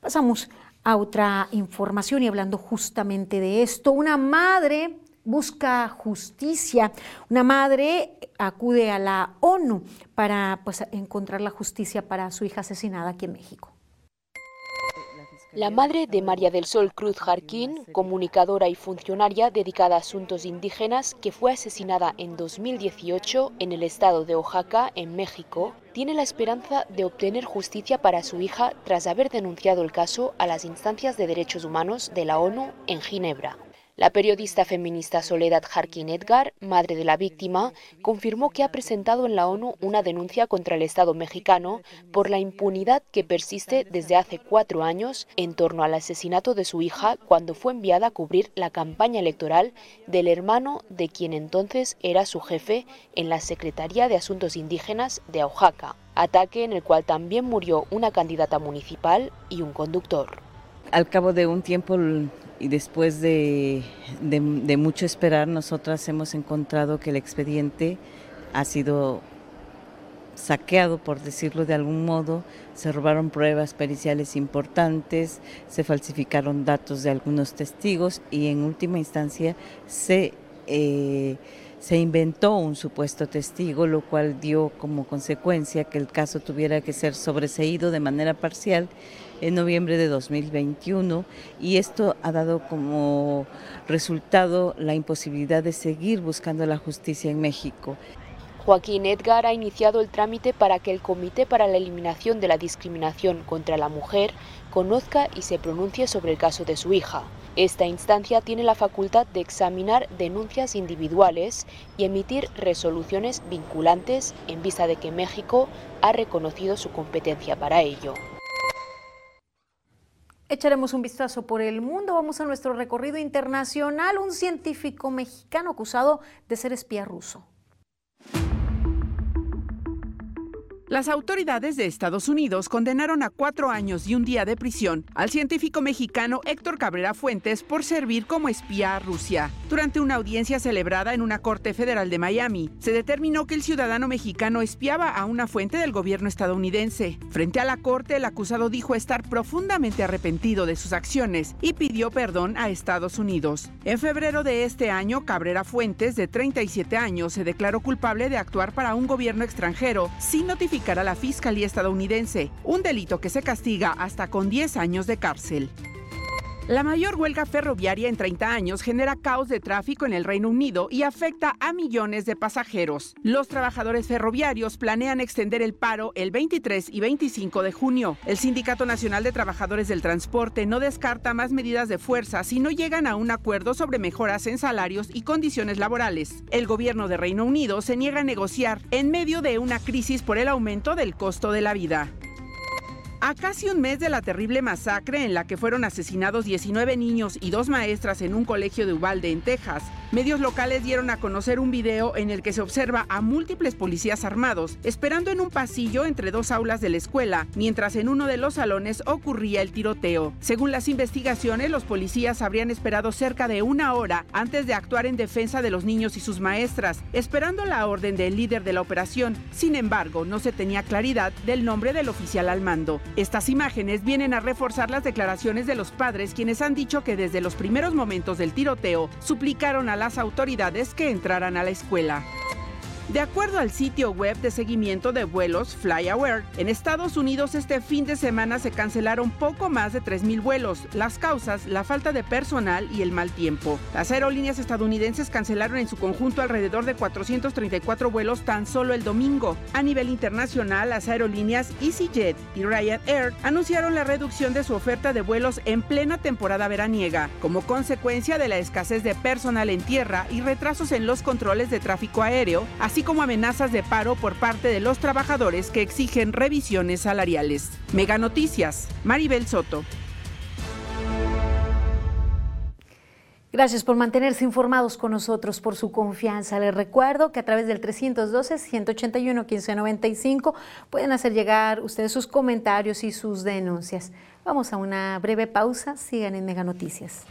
Pasamos a otra información y hablando justamente de esto, una madre busca justicia. Una madre acude a la ONU para pues, encontrar la justicia para su hija asesinada aquí en México. La madre de María del Sol Cruz Jarquín, comunicadora y funcionaria dedicada a asuntos indígenas, que fue asesinada en 2018 en el estado de Oaxaca, en México, tiene la esperanza de obtener justicia para su hija tras haber denunciado el caso a las instancias de derechos humanos de la ONU en Ginebra. La periodista feminista Soledad Harkin Edgar, madre de la víctima, confirmó que ha presentado en la ONU una denuncia contra el Estado mexicano por la impunidad que persiste desde hace cuatro años en torno al asesinato de su hija cuando fue enviada a cubrir la campaña electoral del hermano de quien entonces era su jefe en la Secretaría de Asuntos Indígenas de Oaxaca, ataque en el cual también murió una candidata municipal y un conductor. Al cabo de un tiempo y después de, mucho esperar, nosotras hemos encontrado que el expediente ha sido saqueado, por decirlo de algún modo, se robaron pruebas periciales importantes, se falsificaron datos de algunos testigos y en última instancia se, eh, se inventó un supuesto testigo, lo cual dio como consecuencia que el caso tuviera que ser sobreseído de manera parcial en noviembre de 2021 y esto ha dado como resultado la imposibilidad de seguir buscando la justicia en México. Joaquín Edgar ha iniciado el trámite para que el Comité para la Eliminación de la Discriminación contra la Mujer conozca y se pronuncie sobre el caso de su hija. Esta instancia tiene la facultad de examinar denuncias individuales y emitir resoluciones vinculantes en vista de que México ha reconocido su competencia para ello. Echaremos un vistazo por el mundo. Vamos a nuestro recorrido internacional. Un científico mexicano acusado de ser espía ruso. Las autoridades de Estados Unidos condenaron a cuatro años y un día de prisión al científico mexicano Héctor Cabrera Fuentes por servir como espía a Rusia. Durante una audiencia celebrada en una corte federal de Miami, se determinó que el ciudadano mexicano espiaba a una fuente del gobierno estadounidense. Frente a la corte, el acusado dijo estar profundamente arrepentido de sus acciones y pidió perdón a Estados Unidos. En febrero de este año, Cabrera Fuentes, de 37 años, se declaró culpable de actuar para un gobierno extranjero sin notificar a la Fiscalía estadounidense, un delito que se castiga hasta con 10 años de cárcel. La mayor huelga ferroviaria en 30 años genera caos de tráfico en el Reino Unido y afecta a millones de pasajeros. Los trabajadores ferroviarios planean extender el paro el 23 y 25 de junio. El Sindicato Nacional de Trabajadores del Transporte no descarta más medidas de fuerza si no llegan a un acuerdo sobre mejoras en salarios y condiciones laborales. El gobierno de Reino Unido se niega a negociar en medio de una crisis por el aumento del costo de la vida. A casi un mes de la terrible masacre en la que fueron asesinados 19 niños y dos maestras en un colegio de Uvalde, en Texas, medios locales dieron a conocer un video en el que se observa a múltiples policías armados esperando en un pasillo entre dos aulas de la escuela, mientras en uno de los salones ocurría el tiroteo. Según las investigaciones, los policías habrían esperado cerca de una hora antes de actuar en defensa de los niños y sus maestras, esperando la orden del líder de la operación. Sin embargo, no se tenía claridad del nombre del oficial al mando. Estas imágenes vienen a reforzar las declaraciones de los padres quienes han dicho que desde los primeros momentos del tiroteo suplicaron a las autoridades que entraran a la escuela. De acuerdo al sitio web de seguimiento de vuelos FlyAware, en Estados Unidos este fin de semana se cancelaron poco más de 3.000 vuelos. Las causas, la falta de personal y el mal tiempo. Las aerolíneas estadounidenses cancelaron en su conjunto alrededor de 434 vuelos tan solo el domingo. A nivel internacional, las aerolíneas EasyJet y Ryanair anunciaron la reducción de su oferta de vuelos en plena temporada veraniega, como consecuencia de la escasez de personal en tierra y retrasos en los controles de tráfico aéreo, así como amenazas de paro por parte de los trabajadores que exigen revisiones salariales. Mega Noticias, Maribel Soto. Gracias por mantenerse informados con nosotros, por su confianza. Les recuerdo que a través del 312-181-1595 pueden hacer llegar ustedes sus comentarios y sus denuncias. Vamos a una breve pausa. Sigan en Mega Noticias.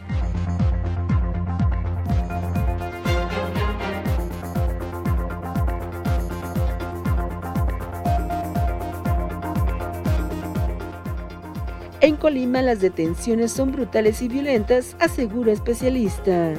En Colima las detenciones son brutales y violentas, asegura especialista.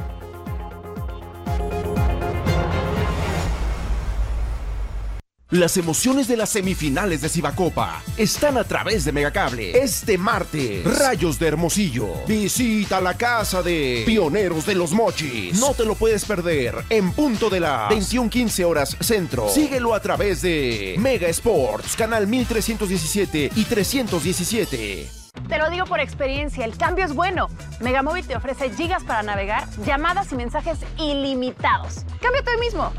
Las emociones de las semifinales de Cibacopa están a través de Megacable. Este martes, Rayos de Hermosillo. Visita la casa de Pioneros de los Mochis. No te lo puedes perder en punto de las 21:15 horas centro. Síguelo a través de Mega Sports, canal 1317 y 317. Te lo digo por experiencia, el cambio es bueno. Megamóvil te ofrece gigas para navegar, llamadas y mensajes ilimitados. Cámbiate hoy mismo.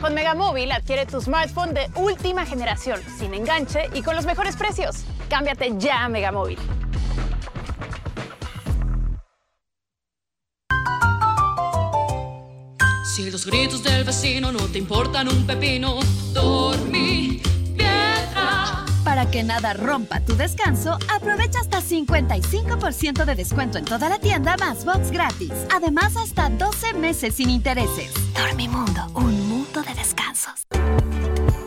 Con Megamóvil adquiere tu smartphone de última generación, sin enganche y con los mejores precios. Cámbiate ya a Megamóvil. Si los gritos del vecino no te importan un pepino, dormí. Para que nada rompa tu descanso, aprovecha hasta 55% de descuento en toda la tienda más box gratis. Además, hasta 12 meses sin intereses. Dormimundo, un mundo de descansos.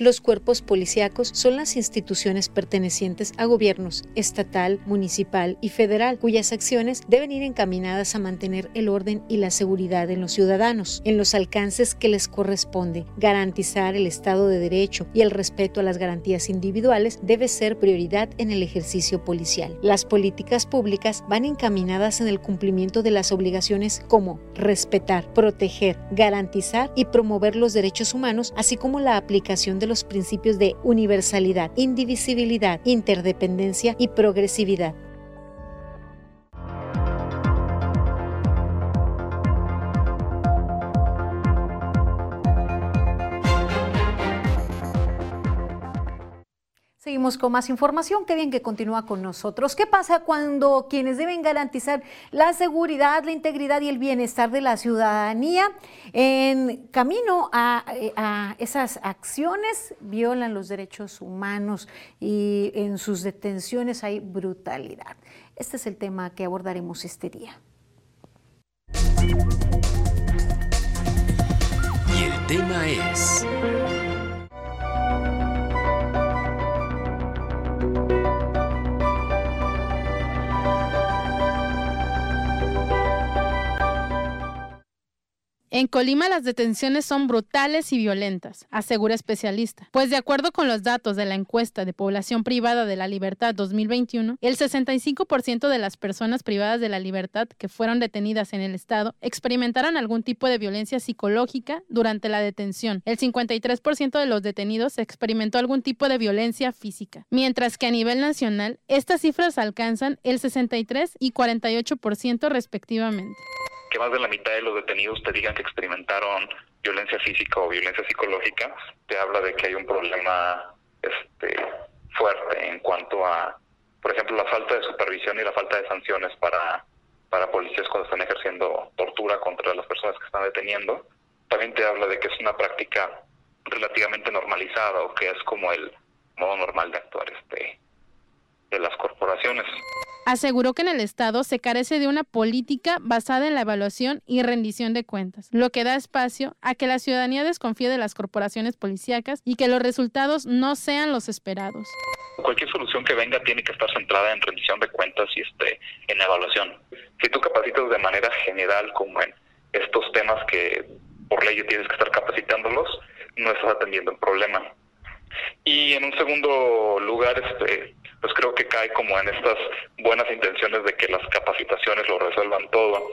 Los cuerpos policíacos son las instituciones pertenecientes a gobiernos estatal, municipal y federal, cuyas acciones deben ir encaminadas a mantener el orden y la seguridad en los ciudadanos, en los alcances que les corresponde. Garantizar el Estado de Derecho y el respeto a las garantías individuales debe ser prioridad en el ejercicio policial. Las políticas públicas van encaminadas en el cumplimiento de las obligaciones como respetar, proteger, garantizar y promover los derechos humanos, así como la aplicación de los principios de universalidad, indivisibilidad, interdependencia y progresividad. Seguimos con más información. Qué bien que continúa con nosotros. ¿Qué pasa cuando quienes deben garantizar la seguridad, la integridad y el bienestar de la ciudadanía en camino a, a esas acciones violan los derechos humanos y en sus detenciones hay brutalidad? Este es el tema que abordaremos este día. Y el tema es... En Colima las detenciones son brutales y violentas, asegura especialista, pues de acuerdo con los datos de la encuesta de población privada de la libertad 2021, el 65% de las personas privadas de la libertad que fueron detenidas en el estado experimentaron algún tipo de violencia psicológica durante la detención. El 53% de los detenidos experimentó algún tipo de violencia física, mientras que a nivel nacional estas cifras alcanzan el 63 y 48% respectivamente que más de la mitad de los detenidos te digan que experimentaron violencia física o violencia psicológica, te habla de que hay un problema este, fuerte en cuanto a, por ejemplo, la falta de supervisión y la falta de sanciones para, para policías cuando están ejerciendo tortura contra las personas que están deteniendo. También te habla de que es una práctica relativamente normalizada o que es como el modo normal de actuar este de las corporaciones. Aseguró que en el Estado se carece de una política basada en la evaluación y rendición de cuentas, lo que da espacio a que la ciudadanía desconfíe de las corporaciones policíacas y que los resultados no sean los esperados. Cualquier solución que venga tiene que estar centrada en rendición de cuentas y este, en evaluación. Si tú capacitas de manera general como en estos temas que por ley tienes que estar capacitándolos, no estás atendiendo el problema. Y en un segundo lugar, este, pues creo que cae como en estas buenas intenciones de que las capacitaciones lo resuelvan todo.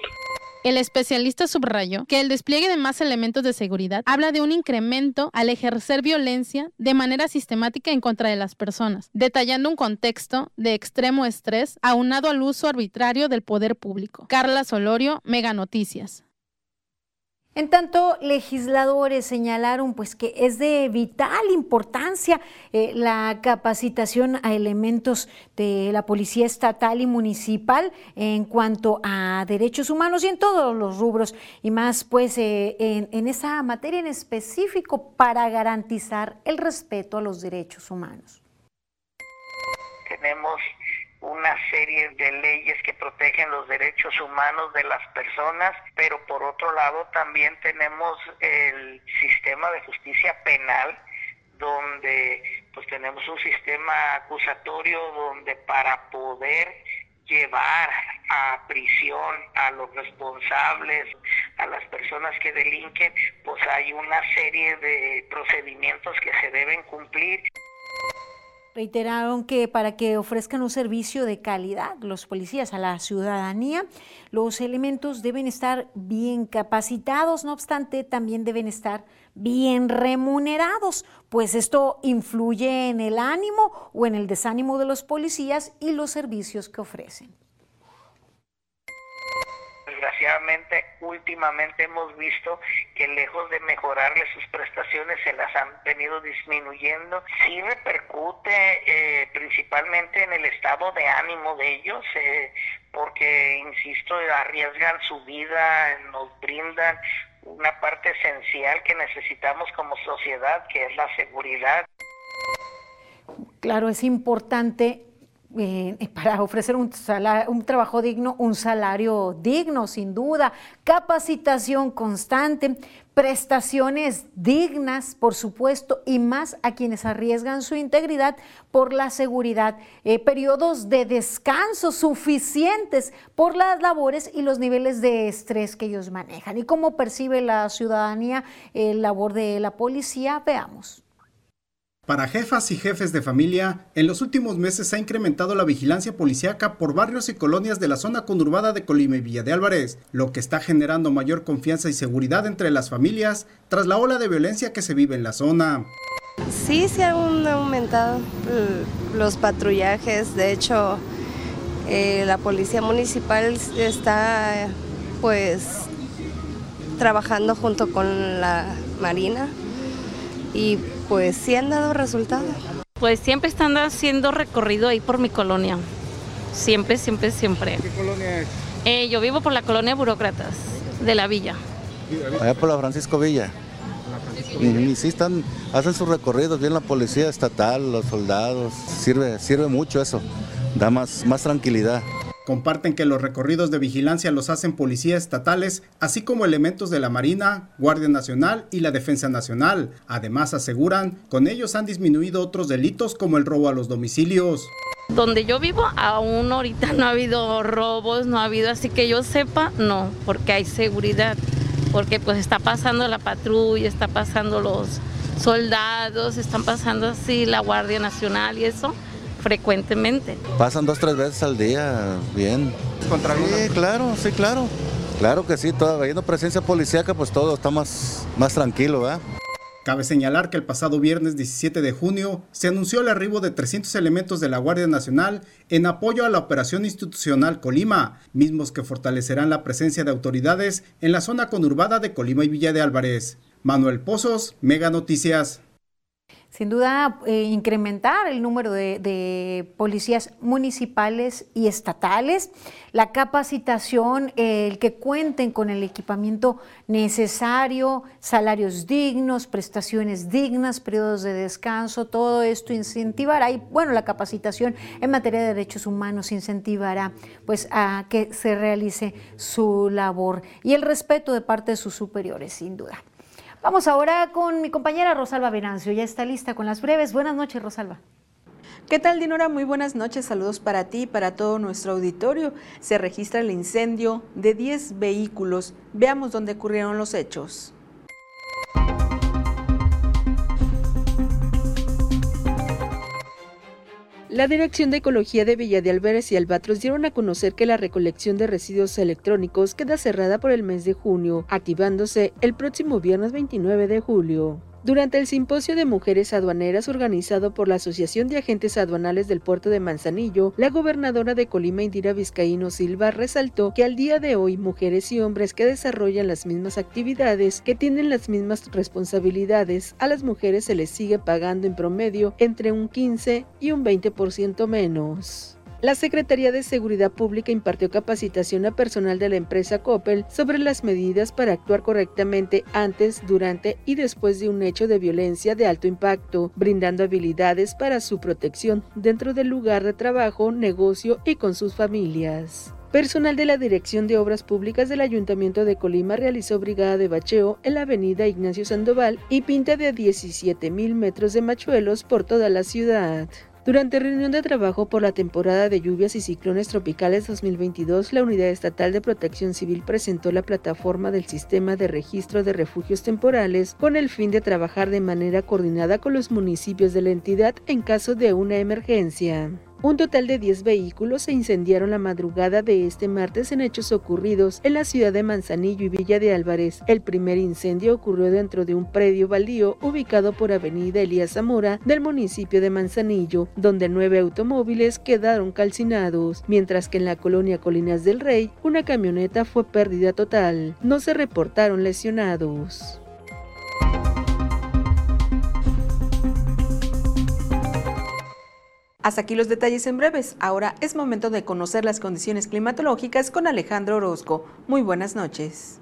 El especialista subrayó que el despliegue de más elementos de seguridad habla de un incremento al ejercer violencia de manera sistemática en contra de las personas, detallando un contexto de extremo estrés aunado al uso arbitrario del poder público. Carla Solorio, Mega Noticias. En tanto, legisladores señalaron pues, que es de vital importancia eh, la capacitación a elementos de la Policía Estatal y Municipal en cuanto a derechos humanos y en todos los rubros, y más pues eh, en, en esa materia en específico para garantizar el respeto a los derechos humanos. Tenemos una serie de leyes que protegen los derechos humanos de las personas, pero por otro lado también tenemos el sistema de justicia penal donde pues tenemos un sistema acusatorio donde para poder llevar a prisión a los responsables, a las personas que delinquen, pues hay una serie de procedimientos que se deben cumplir. Reiteraron que para que ofrezcan un servicio de calidad los policías a la ciudadanía, los elementos deben estar bien capacitados, no obstante, también deben estar bien remunerados, pues esto influye en el ánimo o en el desánimo de los policías y los servicios que ofrecen últimamente hemos visto que lejos de mejorarle sus prestaciones se las han venido disminuyendo. Sí repercute eh, principalmente en el estado de ánimo de ellos, eh, porque, insisto, arriesgan su vida, nos brindan una parte esencial que necesitamos como sociedad, que es la seguridad. Claro, es importante eh, para ofrecer un, trabajo digno, un salario digno, sin duda, capacitación constante, prestaciones dignas, por supuesto, y más a quienes arriesgan su integridad por la seguridad, eh, periodos de descanso suficientes por las labores y los niveles de estrés que ellos manejan. ¿Y cómo percibe la ciudadanía el labor de la policía? Veamos. Para jefas y jefes de familia, en los últimos meses se ha incrementado la vigilancia policíaca por barrios y colonias de la zona conurbada de Colima y Villa de Álvarez, lo que está generando mayor confianza y seguridad entre las familias tras la ola de violencia que se vive en la zona. Sí, se han aumentado los patrullajes, de hecho eh, la policía municipal está pues trabajando junto con la Marina y pues sí han dado resultados. Pues siempre están haciendo recorrido ahí por mi colonia. Siempre, siempre, siempre. ¿Qué colonia es? Eh, yo vivo por la colonia Burócratas de la Villa. Allá por la Francisco Villa. Y, sí están, hacen sus recorridos bien la policía estatal, los soldados. Sirve, sirve mucho eso. Da más, más tranquilidad. Comparten que los recorridos de vigilancia los hacen policías estatales, así como elementos de la Marina, Guardia Nacional y la Defensa Nacional. Además, aseguran, con ellos han disminuido otros delitos como el robo a los domicilios. Donde yo vivo, aún ahorita no ha habido robos, no ha habido, así que yo sepa, no, porque hay seguridad, porque pues está pasando la patrulla, está pasando los soldados, están pasando así la Guardia Nacional y eso frecuentemente. Pasan dos, tres veces al día, bien. ¿Contra sí, claro, sí, claro. Claro que sí, toda, habiendo presencia policíaca, pues todo está más, más tranquilo, ¿verdad? Cabe señalar que el pasado viernes 17 de junio se anunció el arribo de 300 elementos de la Guardia Nacional en apoyo a la operación institucional Colima, mismos que fortalecerán la presencia de autoridades en la zona conurbada de Colima y Villa de Álvarez. Manuel Pozos, Mega Noticias sin duda eh, incrementar el número de, policías municipales y estatales, la capacitación, el que cuenten con el equipamiento necesario, salarios dignos, prestaciones dignas, periodos de descanso, todo esto incentivará y bueno, la capacitación en materia de derechos humanos incentivará pues a que se realice su labor y el respeto de parte de sus superiores, sin duda. Vamos ahora con mi compañera Rosalba Venancio. Ya está lista con las breves. Buenas noches, Rosalba. ¿Qué tal, Dinora? Muy buenas noches. Saludos para ti y para todo nuestro auditorio. Se registra el incendio de 10 vehículos. Veamos dónde ocurrieron los hechos. La Dirección de Ecología de Villa de Alberes y Albatros dieron a conocer que la recolección de residuos electrónicos queda cerrada por el mes de junio, activándose el próximo viernes 29 de julio. Durante el simposio de mujeres aduaneras organizado por la Asociación de Agentes Aduanales del Puerto de Manzanillo, la gobernadora de Colima, Indira Vizcaíno Silva, resaltó que al día de hoy mujeres y hombres que desarrollan las mismas actividades, que tienen las mismas responsabilidades, a las mujeres se les sigue pagando en promedio entre un 15 y un 20% menos. La Secretaría de Seguridad Pública impartió capacitación a personal de la empresa Coppel sobre las medidas para actuar correctamente antes, durante y después de un hecho de violencia de alto impacto, brindando habilidades para su protección dentro del lugar de trabajo, negocio y con sus familias. Personal de la Dirección de Obras Públicas del Ayuntamiento de Colima realizó brigada de bacheo en la avenida Ignacio Sandoval y pinta de 17 mil metros de machuelos por toda la ciudad. Durante reunión de trabajo por la temporada de lluvias y ciclones tropicales 2022, la Unidad Estatal de Protección Civil presentó la plataforma del Sistema de Registro de Refugios Temporales con el fin de trabajar de manera coordinada con los municipios de la entidad en caso de una emergencia. Un total de 10 vehículos se incendiaron la madrugada de este martes en hechos ocurridos en la ciudad de Manzanillo y Villa de Álvarez. El primer incendio ocurrió dentro de un predio baldío ubicado por Avenida Elías Zamora del municipio de Manzanillo, donde nueve automóviles quedaron calcinados, mientras que en la colonia Colinas del Rey una camioneta fue pérdida total. No se reportaron lesionados. Hasta aquí los detalles en breves. Ahora es momento de conocer las condiciones climatológicas con Alejandro Orozco. Muy buenas noches.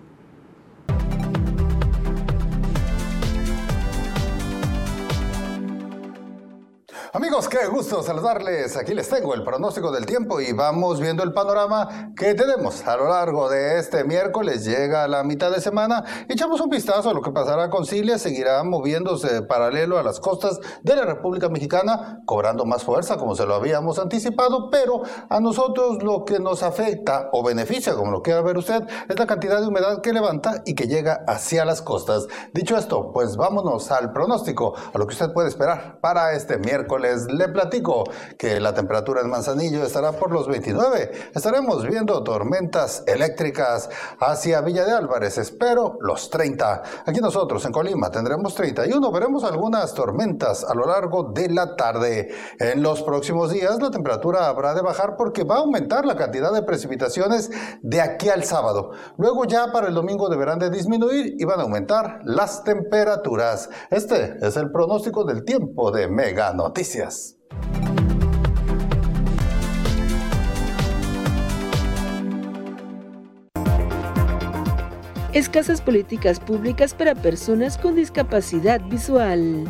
Amigos, qué gusto saludarles. Aquí les tengo el pronóstico del tiempo y vamos viendo el panorama que tenemos a lo largo de este miércoles. Llega la mitad de semana. Echamos un vistazo a lo que pasará con Cilia. Seguirá moviéndose paralelo a las costas de la República Mexicana, cobrando más fuerza como se lo habíamos anticipado. Pero a nosotros lo que nos afecta o beneficia, como lo quiera ver usted, es la cantidad de humedad que levanta y que llega hacia las costas. Dicho esto, pues vámonos al pronóstico, a lo que usted puede esperar para este miércoles le platico que la temperatura en Manzanillo estará por los 29. Estaremos viendo tormentas eléctricas hacia Villa de Álvarez. Espero los 30. Aquí nosotros en Colima tendremos 31. Veremos algunas tormentas a lo largo de la tarde. En los próximos días la temperatura habrá de bajar porque va a aumentar la cantidad de precipitaciones de aquí al sábado. Luego ya para el domingo deberán de disminuir y van a aumentar las temperaturas. Este es el pronóstico del tiempo de Mega Noticias. Escasas políticas públicas para personas con discapacidad visual.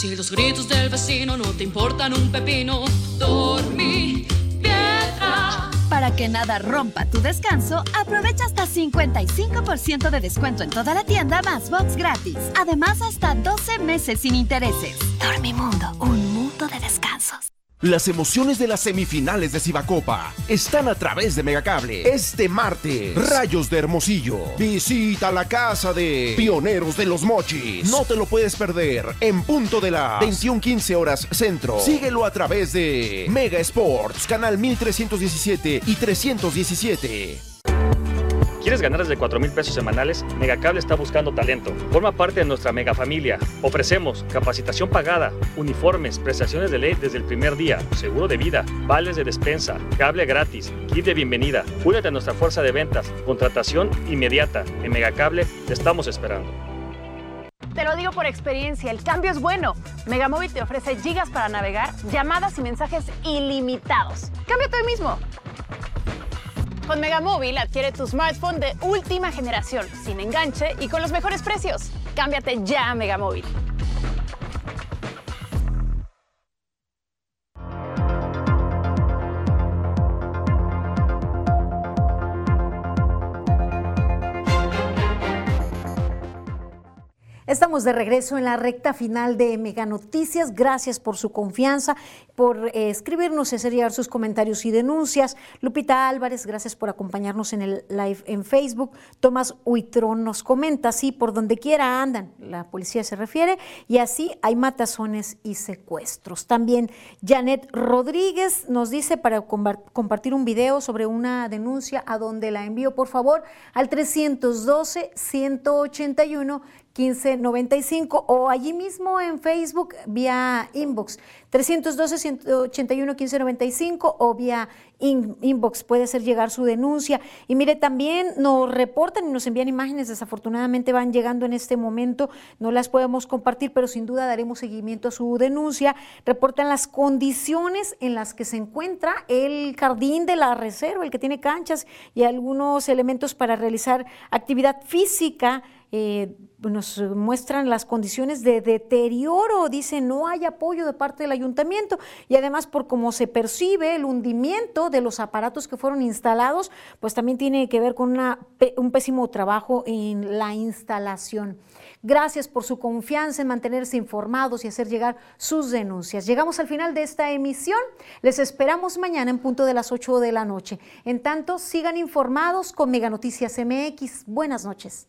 Si los gritos del vecino no te importan un pepino, dormí piedra. Para que nada rompa tu descanso, aprovecha hasta 55% de descuento en toda la tienda más box gratis. Además, hasta 12 meses sin intereses. Dormimundo, un mundo de descansos. Las emociones de las semifinales de Cibacopa están a través de Megacable. Este martes, Rayos de Hermosillo. Visita la casa de Pioneros de los Mochis. No te lo puedes perder en punto de las 21:15 horas centro. Síguelo a través de Mega Sports, canal 1317 y 317. ¿Quieres ganar desde 4 mil pesos semanales? Megacable está buscando talento. Forma parte de nuestra mega familia. Ofrecemos capacitación pagada, uniformes, prestaciones de ley desde el primer día, seguro de vida, vales de despensa, cable gratis, kit de bienvenida. Únete a nuestra fuerza de ventas, contratación inmediata. En Megacable te estamos esperando. Te lo digo por experiencia, el cambio es bueno. Megamóvil te ofrece gigas para navegar, llamadas y mensajes ilimitados. Cámbiate hoy mismo. Con Megamóvil adquiere tu smartphone de última generación, sin enganche y con los mejores precios. Cámbiate ya a Megamóvil. Estamos de regreso en la recta final de Mega Noticias. Gracias por su confianza, por eh, escribirnos y hacer llegar sus comentarios y denuncias. Lupita Álvarez, gracias por acompañarnos en el live en Facebook. Tomás Huitrón nos comenta, sí, por donde quiera andan, la policía se refiere, y así hay matazones y secuestros. También Janet Rodríguez nos dice para compartir un video sobre una denuncia a donde la envío, por favor, al 312 181 1595 o allí mismo en Facebook vía inbox 312-181-1595 o vía inbox puede ser llegar su denuncia. Y mire, también nos reportan y nos envían imágenes, desafortunadamente van llegando en este momento, no las podemos compartir, pero sin duda daremos seguimiento a su denuncia. Reportan las condiciones en las que se encuentra el jardín de la reserva, el que tiene canchas y algunos elementos para realizar actividad física eh, nos muestran las condiciones de deterioro, dice no hay apoyo de parte del ayuntamiento y además por cómo se percibe el hundimiento de los aparatos que fueron instalados, pues también tiene que ver con un pésimo trabajo en la instalación. Gracias por su confianza en mantenerse informados y hacer llegar sus denuncias. Llegamos al final de esta emisión. Les esperamos mañana en punto de las 8 de la noche. En tanto, sigan informados con Mega Noticias MX. Buenas noches.